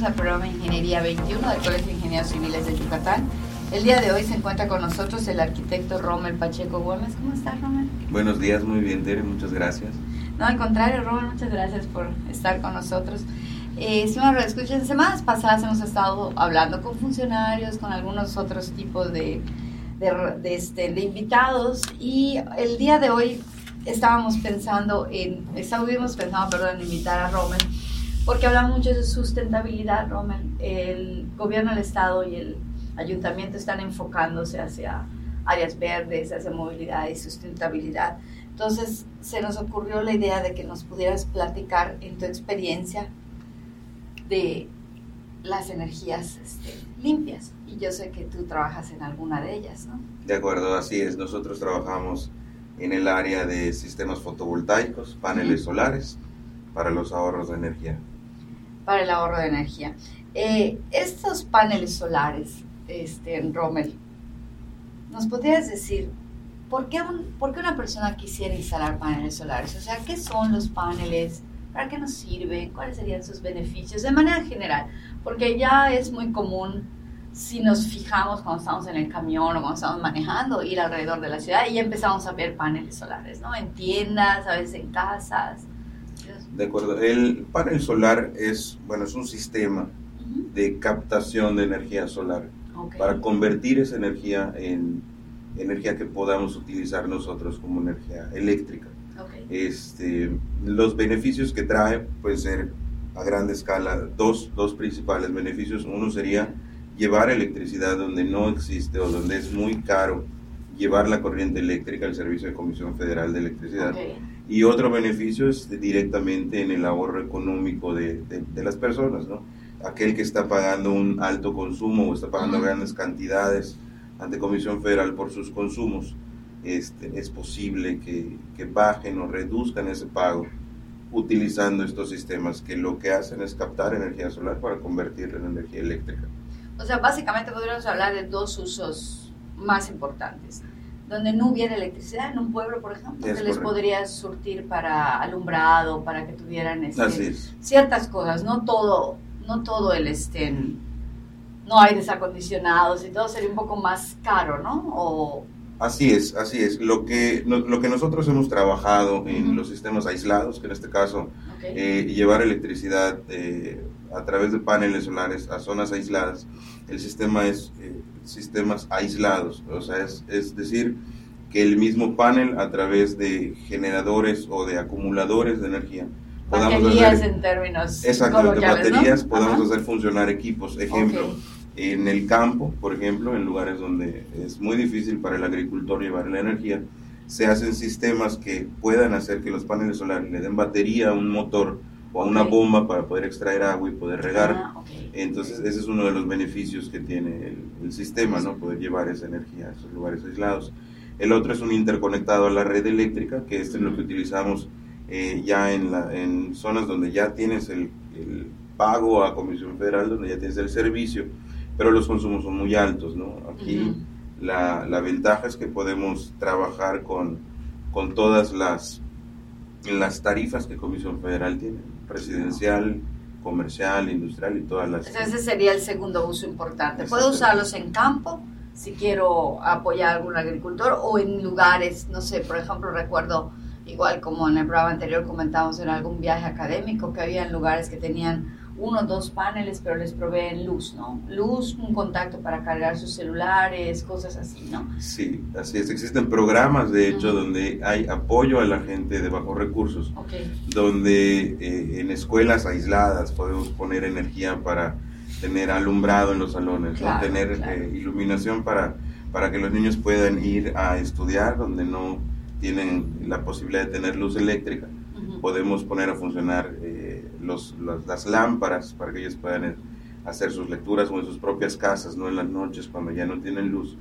bienvenidos al programa Ingeniería 21 del Colegio de Ingenieros Civiles de Yucatán. El día de hoy se encuentra con nosotros el arquitecto Rommel Pacheco Gómez. ¿Cómo estás, Rommel? Buenos días, muy bien, Tere, muchas gracias. No, al contrario, Rommel, muchas gracias por estar con nosotros. Eh, si me escuchan, semanas pasadas hemos estado hablando con funcionarios, con algunos otros tipos de, de, este, de invitados y el día de hoy estábamos pensando en, estábamos pensando, perdón, en invitar a Rommel porque hablamos mucho de sustentabilidad, Rommel. El gobierno del Estado y el ayuntamiento están enfocándose hacia áreas verdes, hacia movilidad y sustentabilidad. Entonces se nos ocurrió la idea de que nos pudieras platicar en tu experiencia de las energías este, limpias. Y yo sé que tú trabajas en alguna de ellas, ¿no? De acuerdo, así es. Nosotros trabajamos en el área de sistemas fotovoltaicos, paneles solares para los ahorros de energía. Para el ahorro de energía. Eh, estos paneles solares, este, en Rommel, ¿nos podrías decir por qué, por qué una persona quisiera instalar paneles solares? O sea, ¿qué son los paneles? ¿Para qué nos sirven? ¿Cuáles serían sus beneficios? De manera general, porque ya es muy común si nos fijamos cuando estamos en el camión o cuando estamos manejando, ir alrededor de la ciudad y ya empezamos a ver paneles solares, ¿no? En tiendas, a veces en casas. De acuerdo. El panel solar es, bueno, es un sistema de captación de energía solar para convertir esa energía en energía que podamos utilizar nosotros como energía eléctrica. Este, los beneficios que trae pueden ser a gran escala dos, dos principales beneficios. Uno sería llevar electricidad donde no existe o donde es muy caro llevar la corriente eléctrica al servicio de Comisión Federal de Electricidad. Y otro beneficio es directamente en el ahorro económico de, de, las personas, ¿no? Aquel que está pagando un alto consumo o está pagando grandes cantidades ante Comisión Federal por sus consumos, este, es posible que, que bajen o reduzcan ese pago utilizando estos sistemas que lo que hacen es captar energía solar para convertirla en energía eléctrica. O sea, básicamente podríamos hablar de dos usos más importantes. Donde no hubiera electricidad en un pueblo, por ejemplo, que les podría surtir para alumbrado, para que tuvieran este, ciertas cosas, no todo, no todo el este, no hay desacondicionados y todo sería un poco más caro, ¿no? O, Así es, así es. Lo que, lo que nosotros hemos trabajado en los sistemas aislados, que en este caso eh, llevar electricidad eh, a través de paneles solares a zonas aisladas, el sistema es eh, sistemas aislados, o sea, es, es, decir, que el mismo panel a través de generadores o de acumuladores de energía, baterías en términos exactamente baterías, podamos hacer funcionar equipos. Ejemplo, en el campo, por ejemplo, en lugares donde es muy difícil para el agricultor llevar la energía, se hacen sistemas que puedan hacer que los paneles solares le den batería a un motor o a una bomba para poder extraer agua y poder regar. Ah, Entonces, ese es uno de los beneficios que tiene el, sistema, ¿no? Poder llevar esa energía a esos lugares aislados. El otro es un interconectado a la red eléctrica, que este es lo que utilizamos eh, ya en, la, en zonas donde ya tienes el, pago a Comisión Federal, donde ya tienes el servicio, pero los consumos son muy altos, ¿no? Aquí la, la, ventaja es que podemos trabajar con, con todas las, las tarifas que Comisión Federal tiene residencial, comercial, industrial y todas las... Ese sería el segundo uso importante. Puedo usarlos en campo si quiero apoyar a algún agricultor o en lugares, no sé, por ejemplo, recuerdo, igual como en el programa anterior comentamos en algún viaje académico, que había lugares que tenían uno o dos paneles, pero les proveen luz, ¿no? Luz, un contacto para cargar sus celulares, cosas así, ¿no? Sí, así es. Existen programas, de hecho, donde hay apoyo a la gente de bajos recursos, donde eh, en escuelas aisladas podemos poner energía para tener alumbrado en los salones, tener eh, iluminación para, para que los niños puedan ir a estudiar donde no tienen la posibilidad de tener luz eléctrica. Podemos poner a funcionar eh, los, las lámparas para que ellos puedan hacer sus lecturas o en sus propias casas, no en las noches cuando ya no tienen luz.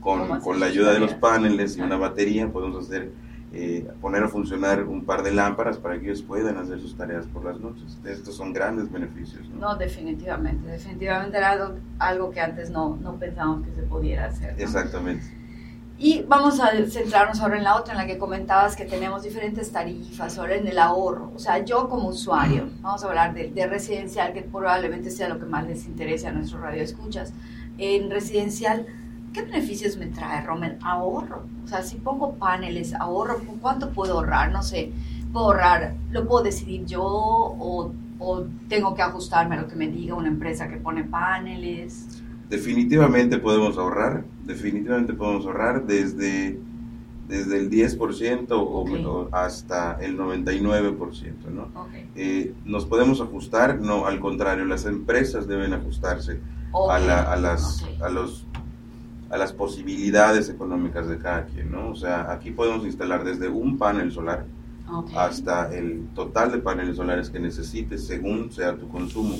Con, con la ayuda de los paneles y una batería podemos hacer eh, poner a funcionar un par de lámparas para que ellos puedan hacer sus tareas por las noches. Estos son grandes beneficios. No, definitivamente. Definitivamente era algo, algo, que antes no, no pensábamos que se pudiera hacer. Exactamente. Y vamos a centrarnos ahora en la otra, en la que comentabas que tenemos diferentes tarifas, ahora en el ahorro. O sea, yo como usuario, vamos a hablar de, de residencial, que probablemente sea lo que más les interese a nuestros radioescuchas. En residencial, ¿qué beneficios me trae, Romer? Ahorro. O sea, si pongo paneles, ahorro, ¿cuánto puedo ahorrar? No sé, puedo ahorrar, lo puedo decidir yo o, o tengo que ajustarme a lo que me diga una empresa que pone paneles. Definitivamente podemos ahorrar, definitivamente podemos ahorrar desde, desde el 10% o, hasta el 99%, ¿no? Eh, nos podemos ajustar, no, al contrario, las empresas deben ajustarse a, a, las, a, los, a las posibilidades económicas de cada quien, ¿no? O sea, aquí podemos instalar desde un panel solar hasta el total de paneles solares que necesites según sea tu consumo.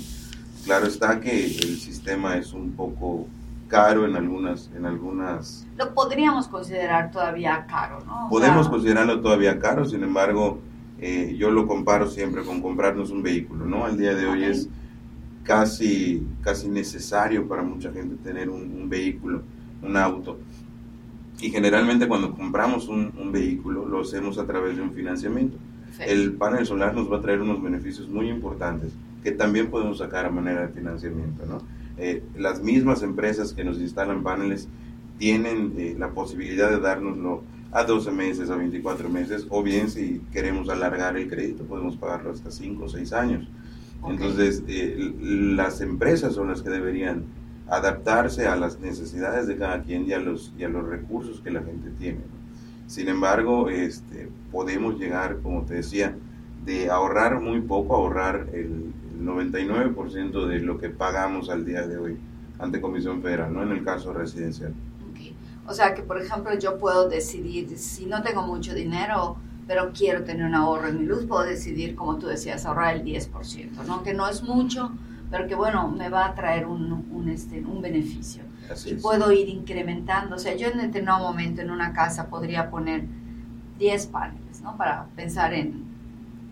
Claro está que el sistema es un poco caro en algunas en algunas lo podríamos considerar todavía caro no podemos considerarlo todavía caro sin embargo eh, yo lo comparo siempre con comprarnos un vehículo no al día de hoy es casi casi necesario para mucha gente tener un, vehículo un auto. Y generalmente cuando compramos un, un, vehículo lo hacemos a través de un financiamiento. El panel solar nos va a traer unos beneficios muy importantes que también podemos sacar a manera de financiamiento. ¿no? Eh, las mismas empresas que nos instalan paneles tienen eh, la posibilidad de dárnoslo a 12 meses, a 24 meses, o bien si queremos alargar el crédito, podemos pagarlo hasta 5 o 6 años. Entonces, eh, las empresas son las que deberían adaptarse a las necesidades de cada quien y a los, y a los recursos que la gente tiene. Sin embargo, este, podemos llegar, como te decía, de ahorrar muy poco, ahorrar el, 99% de lo que pagamos al día de hoy ante Comisión Federal, no en el caso residencial. O sea que, por ejemplo, yo puedo decidir, si no tengo mucho dinero, pero quiero tener un ahorro en mi luz, puedo decidir, como tú decías, ahorrar el 10%, ¿no? Que no es mucho, pero que, bueno, me va a traer un, un, este, un beneficio. y puedo ir incrementando. O sea, yo en determinado momento en una casa podría poner 10 paneles, ¿no? Para pensar en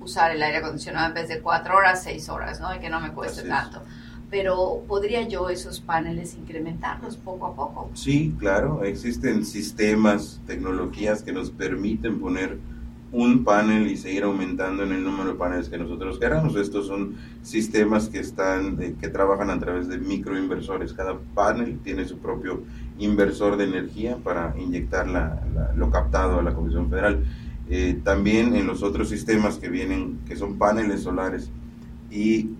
usar el aire acondicionado en vez de cuatro horas, seis horas, ¿no? Y que no me cueste tanto. Pero ¿podría yo esos paneles incrementarlos poco a poco? Sí, claro. Existen sistemas, tecnologías que nos permiten poner un panel y seguir aumentando en el número de paneles que nosotros queramos. Estos son sistemas que están que trabajan a través de microinversores. Cada panel tiene su propio inversor de energía para inyectar lo captado a la Comisión Federal. Eh, también en los otros sistemas que vienen, que son paneles solares y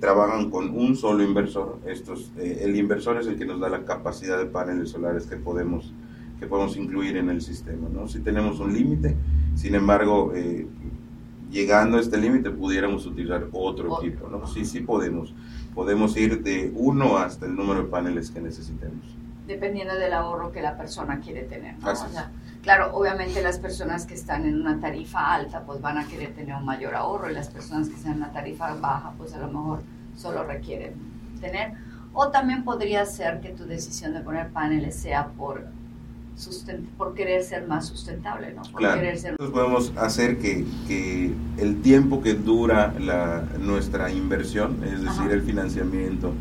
trabajan con un solo inversor. Estos, eh, el inversor es el que nos da la capacidad de paneles solares que podemos, que podemos incluir en el sistema. ¿no? Si tenemos un límite, sin embargo, eh, llegando a este límite pudiéramos utilizar otro tipo. ¿no? Sí, sí podemos. Podemos ir de uno hasta el número de paneles que necesitemos. Dependiendo del ahorro que la persona quiere tener. ¿no? Claro, obviamente las personas que están en una tarifa alta pues van a querer tener un mayor ahorro y las personas que están en una tarifa baja pues a lo mejor solo requieren tener. O también podría ser que tu decisión de poner paneles sea por, por querer ser más sustentable, ¿no? Por claro. querer ser... podemos hacer que, que, el tiempo que dura la, nuestra inversión, es decir, el financiamiento,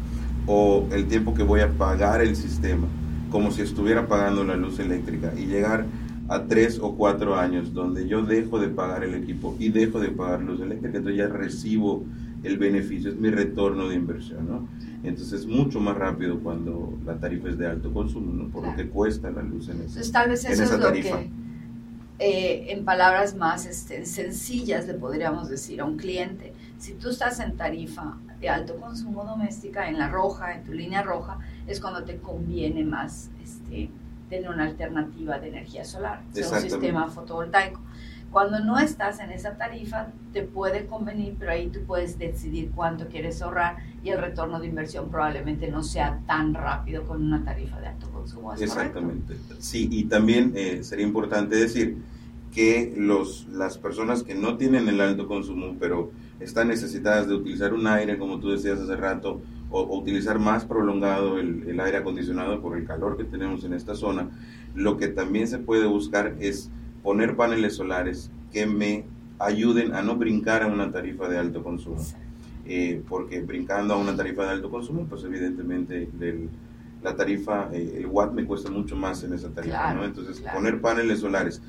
o el tiempo que voy a pagar el sistema, como si estuviera pagando la luz eléctrica, y llegar a tres o cuatro años donde yo dejo de pagar el equipo y dejo de pagar luz eléctrica, entonces ya recibo el beneficio, es mi retorno de inversión, ¿no? Entonces es mucho más rápido cuando la tarifa es de alto consumo, ¿no? Por lo que cuesta la luz en, ese, tal vez eso es lo Que, eh, en palabras más este, sencillas le podríamos decir a un cliente, si tú estás en tarifa de alto consumo doméstica, en la roja, en tu línea roja, es cuando te conviene más este, tener una alternativa de energía solar, un sistema fotovoltaico. Cuando no estás en esa tarifa, te puede convenir, pero ahí tú puedes decidir cuánto quieres ahorrar y el retorno de inversión probablemente no sea tan rápido con una tarifa de alto consumo. Exactamente. Sí, y también eh, sería importante decir que los, las personas que no tienen el alto consumo, pero están necesitadas de utilizar un aire, como tú decías hace rato, o, utilizar más prolongado el, aire acondicionado por el calor que tenemos en esta zona, lo que también se puede buscar es poner paneles solares que me ayuden a no brincar a una tarifa de alto consumo. Eh, porque brincando a una tarifa de alto consumo, pues evidentemente la tarifa, eh, el watt me cuesta mucho más en esa tarifa, ¿no? Entonces, poner paneles solares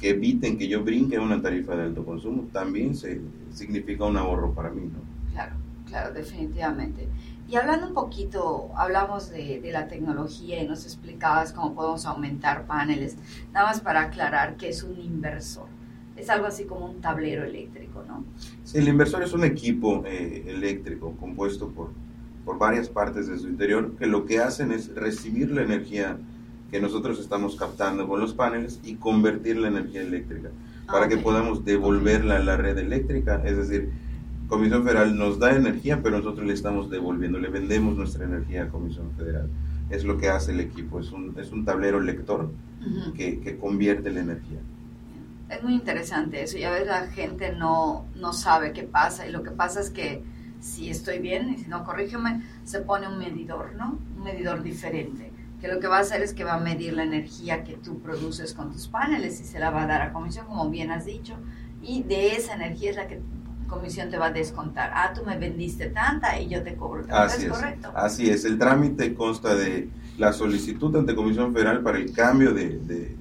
que eviten que yo brinque a una tarifa de alto consumo también se, significa un ahorro para mí, ¿no? Claro, claro, definitivamente. Y hablando un poquito, hablamos de, de, la tecnología y nos explicabas cómo podemos aumentar paneles. Nada más para aclarar que es un inversor. Es algo así como un tablero eléctrico, ¿no? Sí, el inversor es un equipo eh, eléctrico compuesto por, por varias partes de su interior que lo que hacen es recibir la energía que nosotros estamos captando con los paneles y convertirla en energía eléctrica para que podamos devolverla a la red eléctrica. Es decir, Comisión Federal nos da energía, pero nosotros le estamos devolviendo, le vendemos nuestra energía a Comisión Federal. Es lo que hace el equipo, es un, es un tablero lector que, que, convierte la energía. Es muy interesante eso, y a veces la gente no, no sabe qué pasa, y lo que pasa es que si estoy bien, y si no, corrígeme, se pone un medidor, ¿no? Un medidor diferente que lo que va a hacer es que va a medir la energía que tú produces con tus paneles y se la va a dar a comisión, como bien has dicho, y de esa energía es la que comisión te va a descontar. Ah, tú me vendiste tanta y yo te cobro. Así es, correcto? Así es, el trámite consta de la solicitud ante Comisión Federal para el cambio de... de,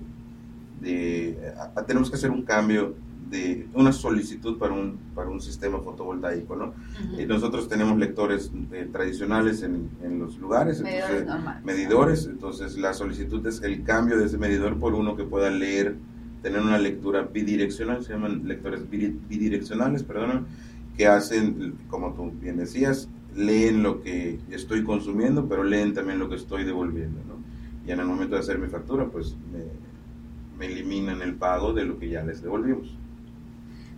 de tenemos que hacer un cambio de una solicitud para un, para un sistema fotovoltaico, ¿no? y nosotros tenemos lectores eh, tradicionales en, en, los lugares, medidores, medidores, entonces la solicitud es el cambio de ese medidor por uno que pueda leer, tener una lectura bidireccional, se llaman lectores bidireccionales, perdón, que hacen, como tú bien decías, leen lo que estoy consumiendo, pero leen también lo que estoy devolviendo, ¿no? Y en el momento de hacer mi factura, pues me, eliminan el pago de lo que ya les devolvimos.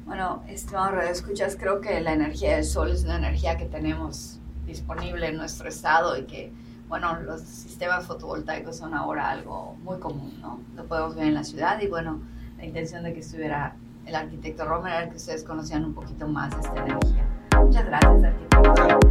Bueno, estimado Radio Escuchas, creo que la energía del sol es una energía que tenemos disponible en nuestro estado y que, bueno, los sistemas fotovoltaicos son ahora algo muy común, ¿no? Lo podemos ver en la ciudad y, bueno, la intención de que estuviera el arquitecto Romer era que ustedes conocían un poquito más esta energía. Muchas gracias, arquitecto.